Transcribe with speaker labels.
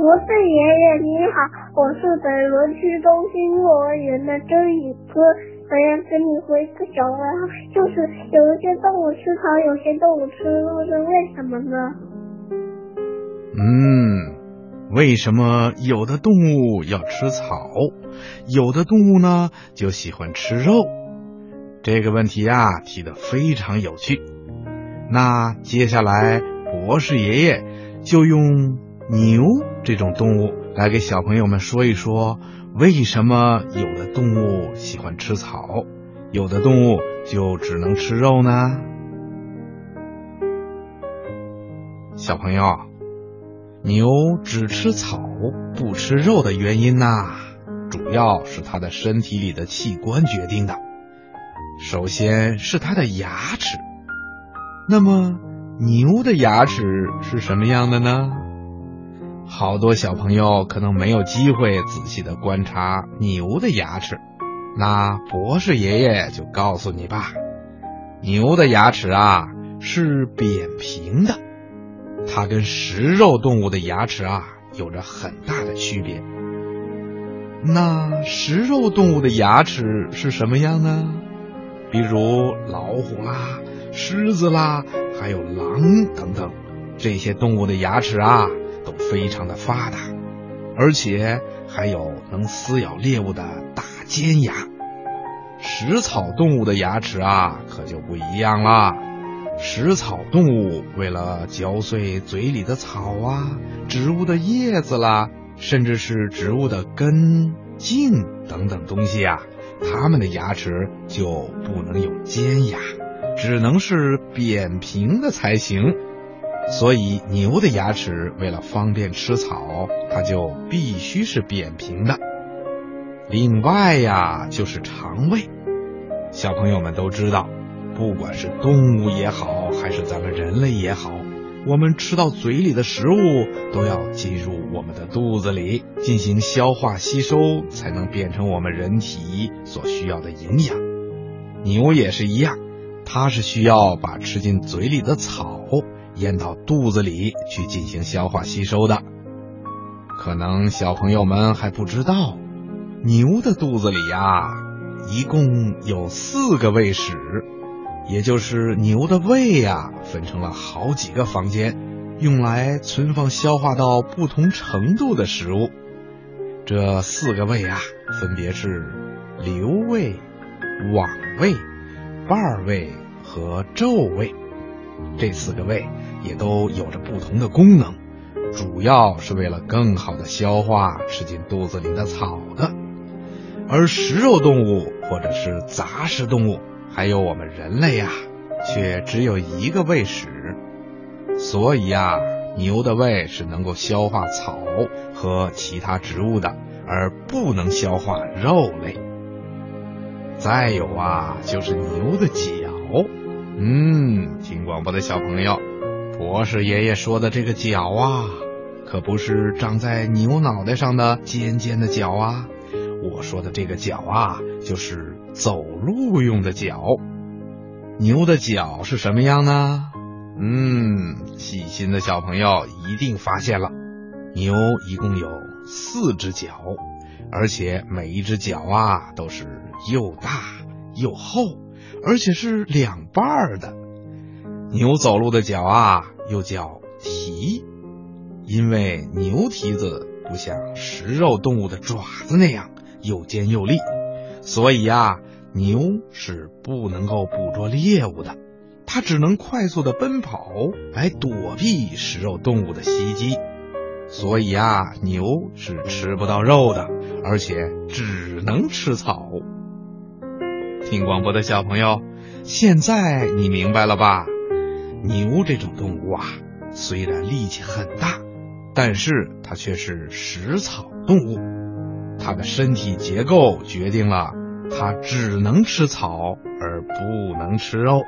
Speaker 1: 博士爷爷你好，我是北仑区中心幼儿园的周宇哥，我要跟你回个小问号，就是有一些动物吃草，有些动物吃肉，是为什么呢？
Speaker 2: 嗯，为什么有的动物要吃草，有的动物呢就喜欢吃肉？这个问题啊提的非常有趣。那接下来博士爷爷就用。牛这种动物，来给小朋友们说一说，为什么有的动物喜欢吃草，有的动物就只能吃肉呢？小朋友，牛只吃草不吃肉的原因呐，主要是它的身体里的器官决定的。首先是它的牙齿，那么牛的牙齿是什么样的呢？好多小朋友可能没有机会仔细的观察牛的牙齿，那博士爷爷就告诉你吧，牛的牙齿啊是扁平的，它跟食肉动物的牙齿啊有着很大的区别。那食肉动物的牙齿是什么样呢？比如老虎啦、狮子啦，还有狼等等这些动物的牙齿啊。都非常的发达，而且还有能撕咬猎物的大尖牙。食草动物的牙齿啊，可就不一样了。食草动物为了嚼碎嘴里的草啊、植物的叶子啦，甚至是植物的根茎等等东西啊，它们的牙齿就不能有尖牙，只能是扁平的才行。所以牛的牙齿为了方便吃草，它就必须是扁平的。另外呀，就是肠胃。小朋友们都知道，不管是动物也好，还是咱们人类也好，我们吃到嘴里的食物都要进入我们的肚子里进行消化吸收，才能变成我们人体所需要的营养。牛也是一样，它是需要把吃进嘴里的草。咽到肚子里去进行消化吸收的，可能小朋友们还不知道，牛的肚子里呀，一共有四个胃室，也就是牛的胃呀，分成了好几个房间，用来存放消化到不同程度的食物。这四个胃啊，分别是瘤胃、网胃、瓣胃和皱胃。这四个胃。也都有着不同的功能，主要是为了更好的消化吃进肚子里的草的。而食肉动物或者是杂食动物，还有我们人类呀，却只有一个胃室。所以呀，牛的胃是能够消化草和其他植物的，而不能消化肉类。再有啊，就是牛的脚。嗯，听广播的小朋友。博士爷爷说的这个角啊，可不是长在牛脑袋上的尖尖的角啊。我说的这个角啊，就是走路用的脚。牛的脚是什么样呢？嗯，细心的小朋友一定发现了，牛一共有四只脚，而且每一只脚啊都是又大又厚，而且是两半的。牛走路的脚啊，又叫蹄，因为牛蹄子不像食肉动物的爪子那样又尖又利，所以呀，牛是不能够捕捉猎物的，它只能快速的奔跑来躲避食肉动物的袭击，所以呀，牛是吃不到肉的，而且只能吃草。听广播的小朋友，现在你明白了吧？牛这种动物啊，虽然力气很大，但是它却是食草动物。它的身体结构决定了它只能吃草而不能吃肉。